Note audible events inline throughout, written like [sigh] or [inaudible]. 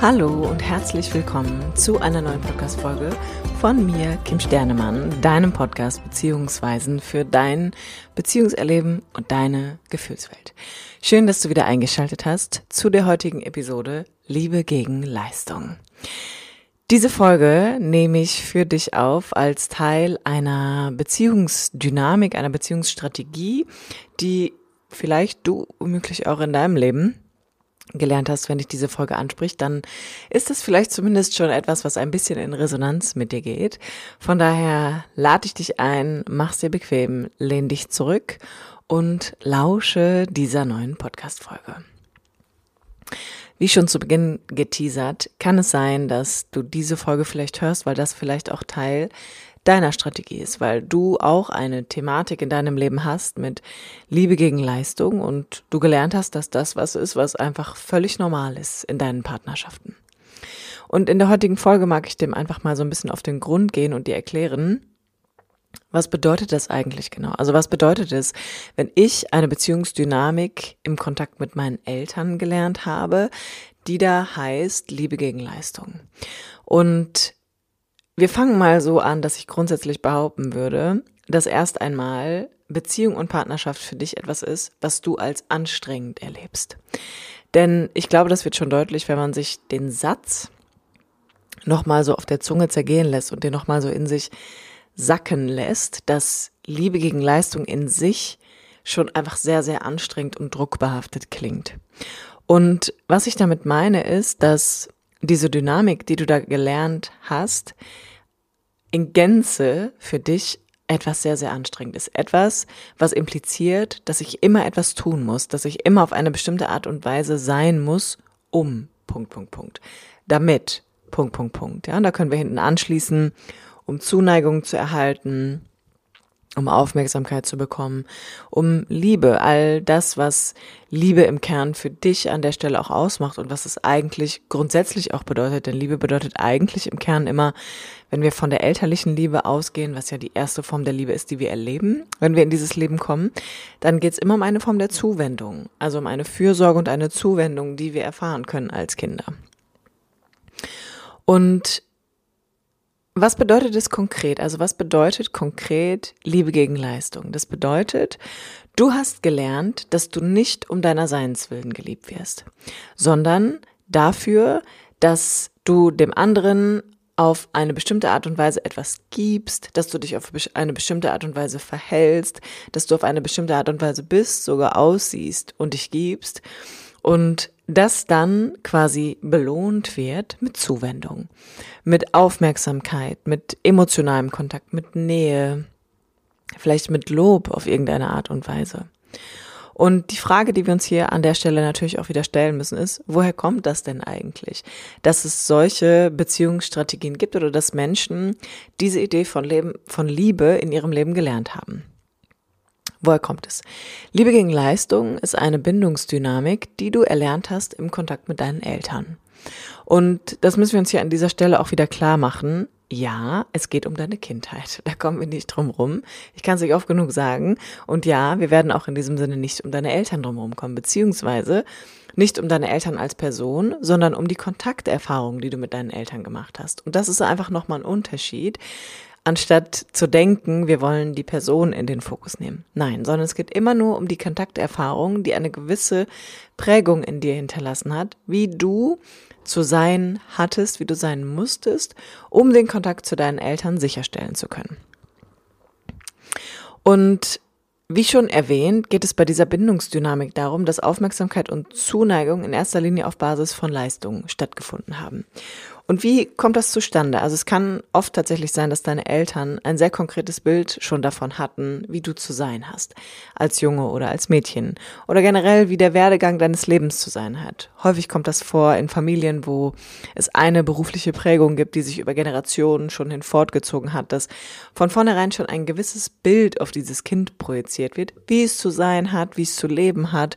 Hallo und herzlich willkommen zu einer neuen Podcast-Folge von mir, Kim Sternemann, deinem Podcast Beziehungsweisen für dein Beziehungserleben und deine Gefühlswelt. Schön, dass du wieder eingeschaltet hast zu der heutigen Episode Liebe gegen Leistung. Diese Folge nehme ich für dich auf als Teil einer Beziehungsdynamik, einer Beziehungsstrategie, die vielleicht du womöglich auch in deinem Leben gelernt hast, wenn dich diese Folge anspricht, dann ist das vielleicht zumindest schon etwas, was ein bisschen in Resonanz mit dir geht. Von daher lade ich dich ein, mach's dir bequem, lehn dich zurück und lausche dieser neuen Podcast-Folge. Wie schon zu Beginn geteasert, kann es sein, dass du diese Folge vielleicht hörst, weil das vielleicht auch Teil deiner Strategie ist, weil du auch eine Thematik in deinem Leben hast mit Liebe gegen Leistung und du gelernt hast, dass das was ist, was einfach völlig normal ist in deinen Partnerschaften. Und in der heutigen Folge mag ich dem einfach mal so ein bisschen auf den Grund gehen und dir erklären, was bedeutet das eigentlich genau? Also was bedeutet es, wenn ich eine Beziehungsdynamik im Kontakt mit meinen Eltern gelernt habe, die da heißt Liebe gegen Leistung? Und wir fangen mal so an, dass ich grundsätzlich behaupten würde, dass erst einmal Beziehung und Partnerschaft für dich etwas ist, was du als anstrengend erlebst. Denn ich glaube, das wird schon deutlich, wenn man sich den Satz nochmal so auf der Zunge zergehen lässt und den nochmal so in sich sacken lässt, dass Liebe gegen Leistung in sich schon einfach sehr, sehr anstrengend und druckbehaftet klingt. Und was ich damit meine, ist, dass diese Dynamik, die du da gelernt hast, in Gänze für dich etwas sehr, sehr anstrengend ist. Etwas, was impliziert, dass ich immer etwas tun muss, dass ich immer auf eine bestimmte Art und Weise sein muss, um, Punkt, Punkt, Punkt. Damit, Punkt, Punkt, Punkt. Ja, und da können wir hinten anschließen um Zuneigung zu erhalten, um Aufmerksamkeit zu bekommen, um Liebe, all das, was Liebe im Kern für dich an der Stelle auch ausmacht und was es eigentlich grundsätzlich auch bedeutet. Denn Liebe bedeutet eigentlich im Kern immer, wenn wir von der elterlichen Liebe ausgehen, was ja die erste Form der Liebe ist, die wir erleben, wenn wir in dieses Leben kommen, dann geht es immer um eine Form der Zuwendung, also um eine Fürsorge und eine Zuwendung, die wir erfahren können als Kinder. Und was bedeutet es konkret? Also was bedeutet konkret Liebe gegen Leistung? Das bedeutet, du hast gelernt, dass du nicht um deiner Seinswillen geliebt wirst, sondern dafür, dass du dem anderen auf eine bestimmte Art und Weise etwas gibst, dass du dich auf eine bestimmte Art und Weise verhältst, dass du auf eine bestimmte Art und Weise bist, sogar aussiehst und dich gibst und das dann quasi belohnt wird mit Zuwendung, mit Aufmerksamkeit, mit emotionalem Kontakt, mit Nähe, vielleicht mit Lob auf irgendeine Art und Weise. Und die Frage, die wir uns hier an der Stelle natürlich auch wieder stellen müssen, ist, woher kommt das denn eigentlich? Dass es solche Beziehungsstrategien gibt oder dass Menschen diese Idee von Leben, von Liebe in ihrem Leben gelernt haben. Woher kommt es? Liebe gegen Leistung ist eine Bindungsdynamik, die du erlernt hast im Kontakt mit deinen Eltern. Und das müssen wir uns hier an dieser Stelle auch wieder klar machen. Ja, es geht um deine Kindheit. Da kommen wir nicht drum rum. Ich kann es euch oft genug sagen. Und ja, wir werden auch in diesem Sinne nicht um deine Eltern drum kommen, beziehungsweise nicht um deine Eltern als Person, sondern um die Kontakterfahrung, die du mit deinen Eltern gemacht hast. Und das ist einfach nochmal ein Unterschied, anstatt zu denken, wir wollen die Person in den Fokus nehmen. Nein, sondern es geht immer nur um die Kontakterfahrung, die eine gewisse Prägung in dir hinterlassen hat, wie du zu sein hattest, wie du sein musstest, um den Kontakt zu deinen Eltern sicherstellen zu können. Und wie schon erwähnt, geht es bei dieser Bindungsdynamik darum, dass Aufmerksamkeit und Zuneigung in erster Linie auf Basis von Leistungen stattgefunden haben. Und wie kommt das zustande? Also es kann oft tatsächlich sein, dass deine Eltern ein sehr konkretes Bild schon davon hatten, wie du zu sein hast, als Junge oder als Mädchen oder generell, wie der Werdegang deines Lebens zu sein hat. Häufig kommt das vor in Familien, wo es eine berufliche Prägung gibt, die sich über Generationen schon hin fortgezogen hat, dass von vornherein schon ein gewisses Bild auf dieses Kind projiziert wird, wie es zu sein hat, wie es zu leben hat,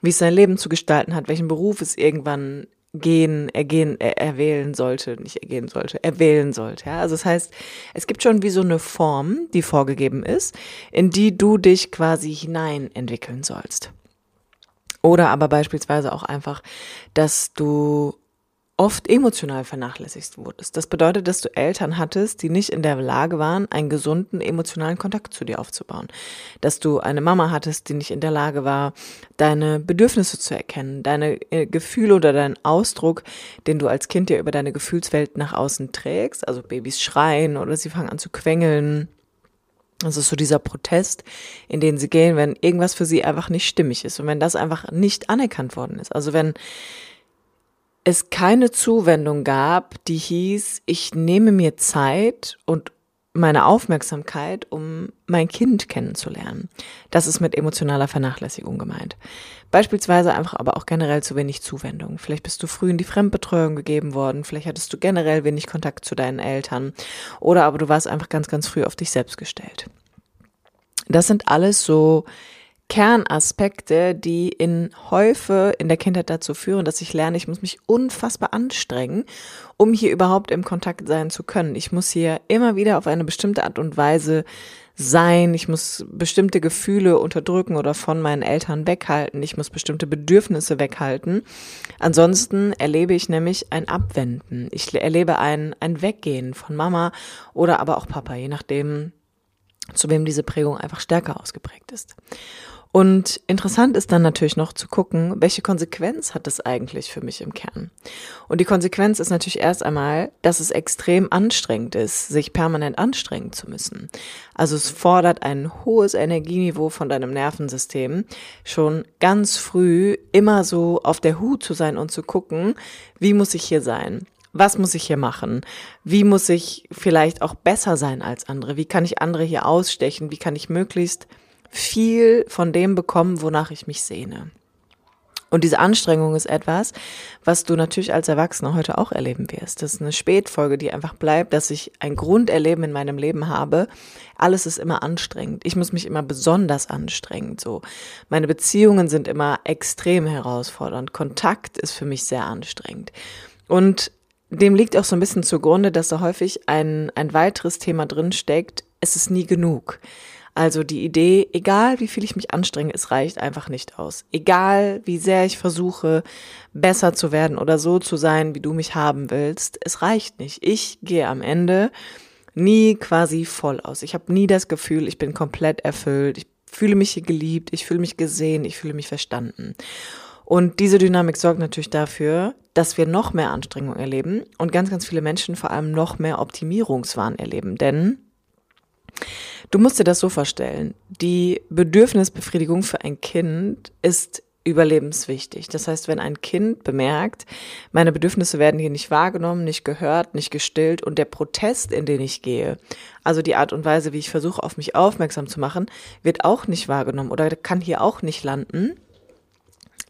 wie es sein Leben zu gestalten hat, welchen Beruf es irgendwann gehen, ergehen, er, erwählen sollte, nicht ergehen sollte, erwählen sollte. Ja? Also das heißt, es gibt schon wie so eine Form, die vorgegeben ist, in die du dich quasi hinein entwickeln sollst. Oder aber beispielsweise auch einfach, dass du oft emotional vernachlässigt wurdest. Das bedeutet, dass du Eltern hattest, die nicht in der Lage waren, einen gesunden emotionalen Kontakt zu dir aufzubauen. Dass du eine Mama hattest, die nicht in der Lage war, deine Bedürfnisse zu erkennen, deine äh, Gefühle oder deinen Ausdruck, den du als Kind ja über deine Gefühlswelt nach außen trägst. Also Babys schreien oder sie fangen an zu quengeln. Das ist so dieser Protest, in den sie gehen, wenn irgendwas für sie einfach nicht stimmig ist und wenn das einfach nicht anerkannt worden ist. Also wenn es keine Zuwendung gab, die hieß, ich nehme mir Zeit und meine Aufmerksamkeit, um mein Kind kennenzulernen. Das ist mit emotionaler Vernachlässigung gemeint. Beispielsweise einfach aber auch generell zu wenig Zuwendung. Vielleicht bist du früh in die Fremdbetreuung gegeben worden, vielleicht hattest du generell wenig Kontakt zu deinen Eltern oder aber du warst einfach ganz, ganz früh auf dich selbst gestellt. Das sind alles so Kernaspekte, die in Häufe in der Kindheit dazu führen, dass ich lerne, ich muss mich unfassbar anstrengen, um hier überhaupt im Kontakt sein zu können. Ich muss hier immer wieder auf eine bestimmte Art und Weise sein. Ich muss bestimmte Gefühle unterdrücken oder von meinen Eltern weghalten. Ich muss bestimmte Bedürfnisse weghalten. Ansonsten erlebe ich nämlich ein Abwenden. Ich erlebe ein, ein Weggehen von Mama oder aber auch Papa, je nachdem, zu wem diese Prägung einfach stärker ausgeprägt ist. Und interessant ist dann natürlich noch zu gucken, welche Konsequenz hat das eigentlich für mich im Kern? Und die Konsequenz ist natürlich erst einmal, dass es extrem anstrengend ist, sich permanent anstrengen zu müssen. Also es fordert ein hohes Energieniveau von deinem Nervensystem, schon ganz früh immer so auf der Hut zu sein und zu gucken, wie muss ich hier sein? Was muss ich hier machen? Wie muss ich vielleicht auch besser sein als andere? Wie kann ich andere hier ausstechen? Wie kann ich möglichst viel von dem bekommen, wonach ich mich sehne. Und diese Anstrengung ist etwas, was du natürlich als Erwachsener heute auch erleben wirst. Das ist eine Spätfolge, die einfach bleibt, dass ich ein Grunderleben in meinem Leben habe. Alles ist immer anstrengend. Ich muss mich immer besonders anstrengen. So, meine Beziehungen sind immer extrem herausfordernd. Kontakt ist für mich sehr anstrengend. Und dem liegt auch so ein bisschen zugrunde, dass da häufig ein, ein weiteres Thema drin steckt. Es ist nie genug. Also die Idee, egal wie viel ich mich anstrenge, es reicht einfach nicht aus. Egal wie sehr ich versuche, besser zu werden oder so zu sein, wie du mich haben willst, es reicht nicht. Ich gehe am Ende nie quasi voll aus. Ich habe nie das Gefühl, ich bin komplett erfüllt. Ich fühle mich hier geliebt, ich fühle mich gesehen, ich fühle mich verstanden. Und diese Dynamik sorgt natürlich dafür, dass wir noch mehr Anstrengung erleben und ganz, ganz viele Menschen vor allem noch mehr Optimierungswahn erleben. Denn Du musst dir das so vorstellen. Die Bedürfnisbefriedigung für ein Kind ist überlebenswichtig. Das heißt, wenn ein Kind bemerkt, meine Bedürfnisse werden hier nicht wahrgenommen, nicht gehört, nicht gestillt und der Protest, in den ich gehe, also die Art und Weise, wie ich versuche, auf mich aufmerksam zu machen, wird auch nicht wahrgenommen oder kann hier auch nicht landen,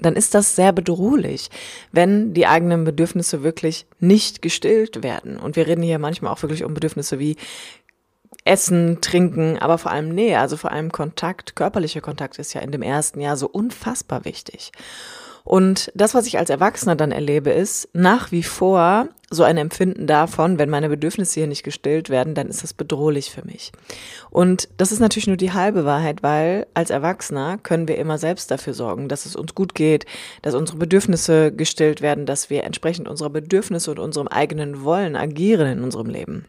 dann ist das sehr bedrohlich, wenn die eigenen Bedürfnisse wirklich nicht gestillt werden. Und wir reden hier manchmal auch wirklich um Bedürfnisse wie Essen, Trinken, aber vor allem Nähe, also vor allem Kontakt, körperlicher Kontakt ist ja in dem ersten Jahr so unfassbar wichtig. Und das, was ich als Erwachsener dann erlebe, ist nach wie vor so ein Empfinden davon, wenn meine Bedürfnisse hier nicht gestillt werden, dann ist das bedrohlich für mich. Und das ist natürlich nur die halbe Wahrheit, weil als Erwachsener können wir immer selbst dafür sorgen, dass es uns gut geht, dass unsere Bedürfnisse gestillt werden, dass wir entsprechend unserer Bedürfnisse und unserem eigenen Wollen agieren in unserem Leben.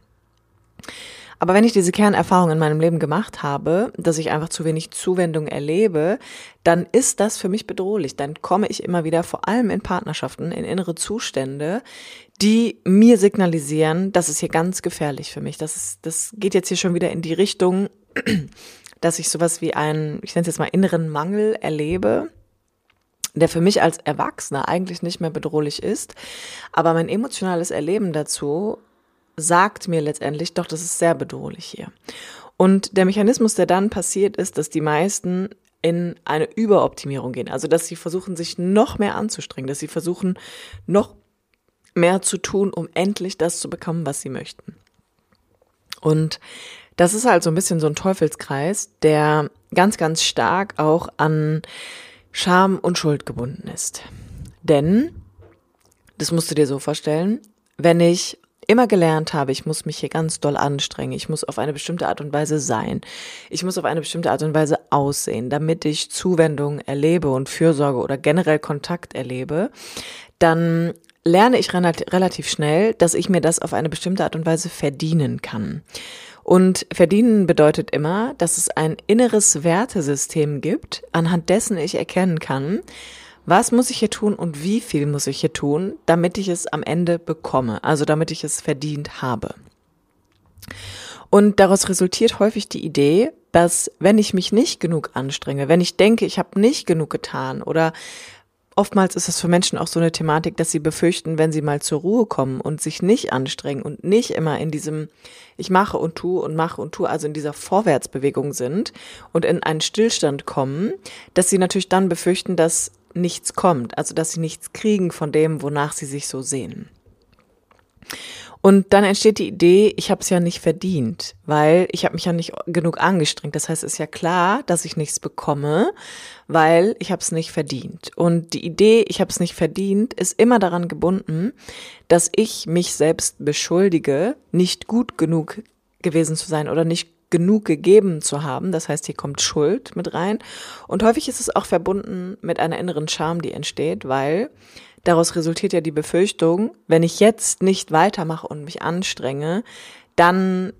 Aber wenn ich diese Kernerfahrung in meinem Leben gemacht habe, dass ich einfach zu wenig Zuwendung erlebe, dann ist das für mich bedrohlich. Dann komme ich immer wieder, vor allem in Partnerschaften, in innere Zustände, die mir signalisieren, das ist hier ganz gefährlich für mich. Das, ist, das geht jetzt hier schon wieder in die Richtung, [clears throat] dass ich sowas wie einen, ich nenne es jetzt mal inneren Mangel erlebe der für mich als Erwachsener eigentlich nicht mehr bedrohlich ist. Aber mein emotionales Erleben dazu sagt mir letztendlich, doch, das ist sehr bedrohlich hier. Und der Mechanismus, der dann passiert, ist, dass die meisten in eine Überoptimierung gehen. Also, dass sie versuchen, sich noch mehr anzustrengen, dass sie versuchen, noch mehr zu tun, um endlich das zu bekommen, was sie möchten. Und das ist halt so ein bisschen so ein Teufelskreis, der ganz, ganz stark auch an Scham und Schuld gebunden ist. Denn, das musst du dir so vorstellen, wenn ich immer gelernt habe, ich muss mich hier ganz doll anstrengen, ich muss auf eine bestimmte Art und Weise sein, ich muss auf eine bestimmte Art und Weise aussehen, damit ich Zuwendung erlebe und Fürsorge oder generell Kontakt erlebe, dann lerne ich relativ schnell, dass ich mir das auf eine bestimmte Art und Weise verdienen kann. Und verdienen bedeutet immer, dass es ein inneres Wertesystem gibt, anhand dessen ich erkennen kann, was muss ich hier tun und wie viel muss ich hier tun, damit ich es am Ende bekomme, also damit ich es verdient habe. Und daraus resultiert häufig die Idee, dass wenn ich mich nicht genug anstrenge, wenn ich denke, ich habe nicht genug getan oder oftmals ist es für Menschen auch so eine Thematik, dass sie befürchten, wenn sie mal zur Ruhe kommen und sich nicht anstrengen und nicht immer in diesem ich mache und tue und mache und tue, also in dieser Vorwärtsbewegung sind und in einen Stillstand kommen, dass sie natürlich dann befürchten, dass nichts kommt, also dass sie nichts kriegen von dem, wonach sie sich so sehen. Und dann entsteht die Idee, ich habe es ja nicht verdient, weil ich habe mich ja nicht genug angestrengt. Das heißt, es ist ja klar, dass ich nichts bekomme, weil ich habe es nicht verdient. Und die Idee, ich habe es nicht verdient, ist immer daran gebunden, dass ich mich selbst beschuldige, nicht gut genug gewesen zu sein oder nicht genug gegeben zu haben. Das heißt, hier kommt Schuld mit rein. Und häufig ist es auch verbunden mit einer inneren Scham, die entsteht, weil Daraus resultiert ja die Befürchtung, wenn ich jetzt nicht weitermache und mich anstrenge, dann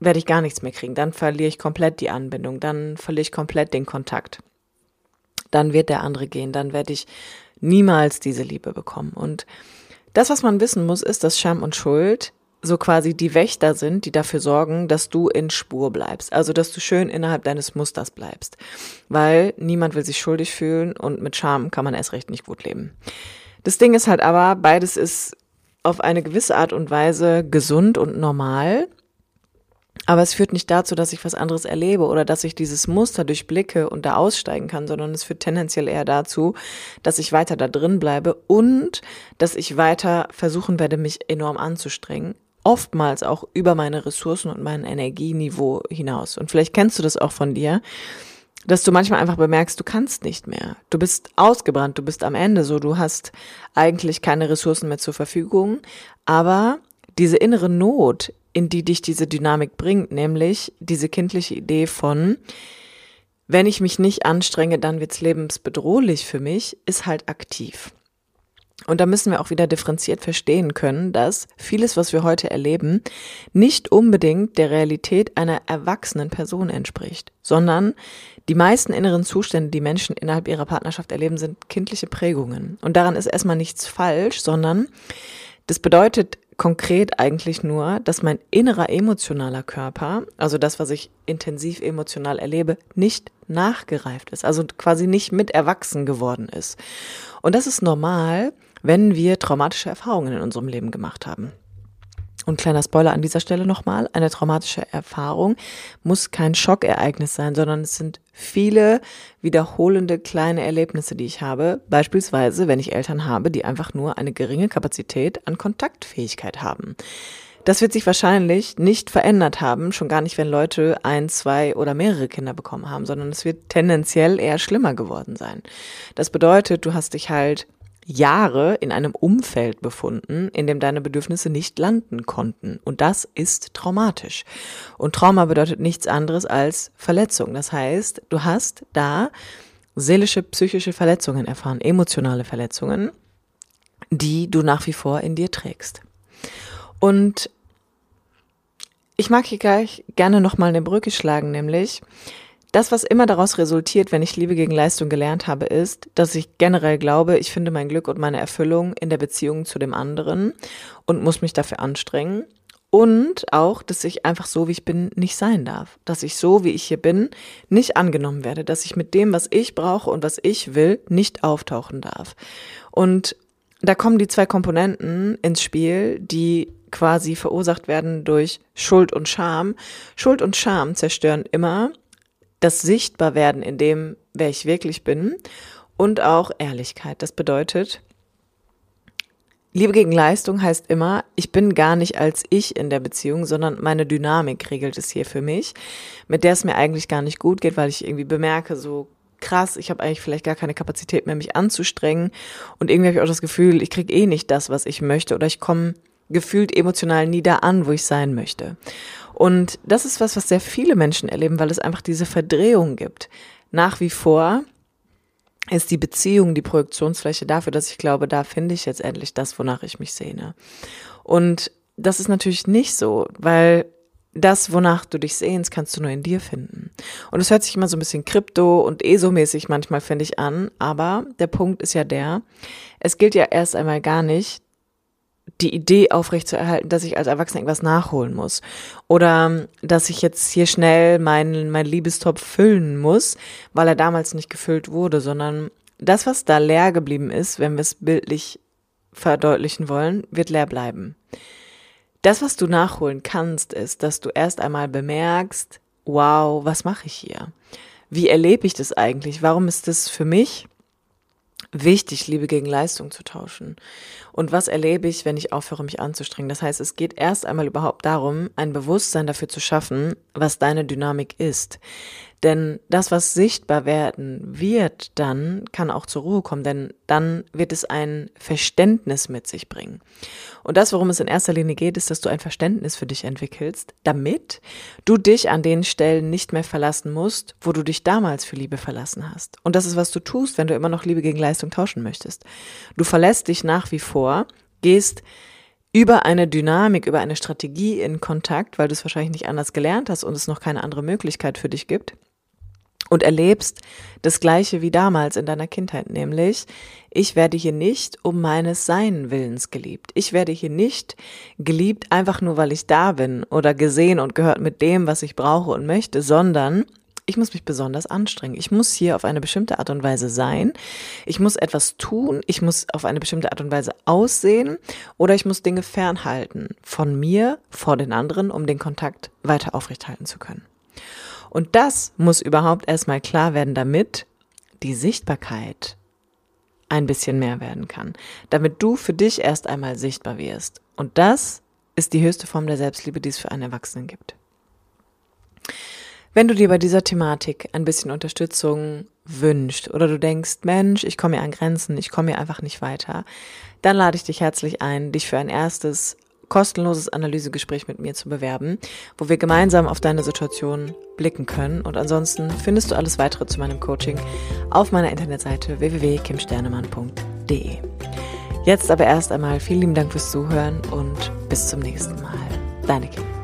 werde ich gar nichts mehr kriegen. Dann verliere ich komplett die Anbindung. Dann verliere ich komplett den Kontakt. Dann wird der andere gehen. Dann werde ich niemals diese Liebe bekommen. Und das, was man wissen muss, ist, dass Scham und Schuld so quasi die Wächter sind, die dafür sorgen, dass du in Spur bleibst. Also, dass du schön innerhalb deines Musters bleibst. Weil niemand will sich schuldig fühlen und mit Scham kann man erst recht nicht gut leben. Das Ding ist halt aber, beides ist auf eine gewisse Art und Weise gesund und normal. Aber es führt nicht dazu, dass ich was anderes erlebe oder dass ich dieses Muster durchblicke und da aussteigen kann, sondern es führt tendenziell eher dazu, dass ich weiter da drin bleibe und dass ich weiter versuchen werde, mich enorm anzustrengen. Oftmals auch über meine Ressourcen und mein Energieniveau hinaus. Und vielleicht kennst du das auch von dir dass du manchmal einfach bemerkst, du kannst nicht mehr. Du bist ausgebrannt, du bist am Ende so, du hast eigentlich keine Ressourcen mehr zur Verfügung, aber diese innere Not, in die dich diese Dynamik bringt, nämlich diese kindliche Idee von, wenn ich mich nicht anstrenge, dann wird's lebensbedrohlich für mich, ist halt aktiv. Und da müssen wir auch wieder differenziert verstehen können, dass vieles, was wir heute erleben, nicht unbedingt der Realität einer erwachsenen Person entspricht, sondern die meisten inneren Zustände, die Menschen innerhalb ihrer Partnerschaft erleben, sind kindliche Prägungen. Und daran ist erstmal nichts falsch, sondern das bedeutet konkret eigentlich nur, dass mein innerer emotionaler Körper, also das, was ich intensiv emotional erlebe, nicht nachgereift ist, also quasi nicht mit erwachsen geworden ist. Und das ist normal, wenn wir traumatische Erfahrungen in unserem Leben gemacht haben. Und kleiner Spoiler an dieser Stelle nochmal, eine traumatische Erfahrung muss kein Schockereignis sein, sondern es sind viele wiederholende kleine Erlebnisse, die ich habe. Beispielsweise, wenn ich Eltern habe, die einfach nur eine geringe Kapazität an Kontaktfähigkeit haben. Das wird sich wahrscheinlich nicht verändert haben, schon gar nicht, wenn Leute ein, zwei oder mehrere Kinder bekommen haben, sondern es wird tendenziell eher schlimmer geworden sein. Das bedeutet, du hast dich halt Jahre in einem Umfeld befunden, in dem deine Bedürfnisse nicht landen konnten. Und das ist traumatisch. Und Trauma bedeutet nichts anderes als Verletzung. Das heißt, du hast da seelische, psychische Verletzungen erfahren, emotionale Verletzungen, die du nach wie vor in dir trägst. Und ich mag hier gleich gerne nochmal eine Brücke schlagen, nämlich, das, was immer daraus resultiert, wenn ich Liebe gegen Leistung gelernt habe, ist, dass ich generell glaube, ich finde mein Glück und meine Erfüllung in der Beziehung zu dem anderen und muss mich dafür anstrengen. Und auch, dass ich einfach so, wie ich bin, nicht sein darf. Dass ich so, wie ich hier bin, nicht angenommen werde. Dass ich mit dem, was ich brauche und was ich will, nicht auftauchen darf. Und da kommen die zwei Komponenten ins Spiel, die quasi verursacht werden durch Schuld und Scham. Schuld und Scham zerstören immer das Sichtbarwerden in dem, wer ich wirklich bin und auch Ehrlichkeit. Das bedeutet, Liebe gegen Leistung heißt immer, ich bin gar nicht als ich in der Beziehung, sondern meine Dynamik regelt es hier für mich, mit der es mir eigentlich gar nicht gut geht, weil ich irgendwie bemerke, so krass, ich habe eigentlich vielleicht gar keine Kapazität mehr, mich anzustrengen und irgendwie habe ich auch das Gefühl, ich kriege eh nicht das, was ich möchte oder ich komme gefühlt emotional nie da an, wo ich sein möchte. Und das ist was, was sehr viele Menschen erleben, weil es einfach diese Verdrehung gibt. Nach wie vor ist die Beziehung die Projektionsfläche dafür, dass ich glaube, da finde ich jetzt endlich das, wonach ich mich sehne. Und das ist natürlich nicht so, weil das, wonach du dich sehnst, kannst du nur in dir finden. Und es hört sich immer so ein bisschen krypto und ESO-mäßig manchmal, finde ich, an. Aber der Punkt ist ja der, es gilt ja erst einmal gar nicht, die Idee aufrechtzuerhalten, dass ich als Erwachsener irgendwas nachholen muss. Oder dass ich jetzt hier schnell meinen mein Liebestopf füllen muss, weil er damals nicht gefüllt wurde, sondern das, was da leer geblieben ist, wenn wir es bildlich verdeutlichen wollen, wird leer bleiben. Das, was du nachholen kannst, ist, dass du erst einmal bemerkst, wow, was mache ich hier? Wie erlebe ich das eigentlich? Warum ist das für mich wichtig, Liebe gegen Leistung zu tauschen? Und was erlebe ich, wenn ich aufhöre, mich anzustrengen? Das heißt, es geht erst einmal überhaupt darum, ein Bewusstsein dafür zu schaffen, was deine Dynamik ist. Denn das, was sichtbar werden wird, dann kann auch zur Ruhe kommen, denn dann wird es ein Verständnis mit sich bringen. Und das, worum es in erster Linie geht, ist, dass du ein Verständnis für dich entwickelst, damit du dich an den Stellen nicht mehr verlassen musst, wo du dich damals für Liebe verlassen hast. Und das ist, was du tust, wenn du immer noch Liebe gegen Leistung tauschen möchtest. Du verlässt dich nach wie vor, gehst über eine Dynamik, über eine Strategie in Kontakt, weil du es wahrscheinlich nicht anders gelernt hast und es noch keine andere Möglichkeit für dich gibt und erlebst das Gleiche wie damals in deiner Kindheit, nämlich ich werde hier nicht um meines Sein Willens geliebt. Ich werde hier nicht geliebt einfach nur, weil ich da bin oder gesehen und gehört mit dem, was ich brauche und möchte, sondern ich muss mich besonders anstrengen. Ich muss hier auf eine bestimmte Art und Weise sein. Ich muss etwas tun. Ich muss auf eine bestimmte Art und Weise aussehen oder ich muss Dinge fernhalten von mir, vor den anderen, um den Kontakt weiter aufrechthalten zu können. Und das muss überhaupt erstmal klar werden, damit die Sichtbarkeit ein bisschen mehr werden kann. Damit du für dich erst einmal sichtbar wirst. Und das ist die höchste Form der Selbstliebe, die es für einen Erwachsenen gibt. Wenn du dir bei dieser Thematik ein bisschen Unterstützung wünscht oder du denkst, Mensch, ich komme hier an Grenzen, ich komme hier einfach nicht weiter, dann lade ich dich herzlich ein, dich für ein erstes kostenloses Analysegespräch mit mir zu bewerben, wo wir gemeinsam auf deine Situation blicken können. Und ansonsten findest du alles weitere zu meinem Coaching auf meiner Internetseite www.kimsternemann.de. Jetzt aber erst einmal vielen lieben Dank fürs Zuhören und bis zum nächsten Mal. Deine Kim.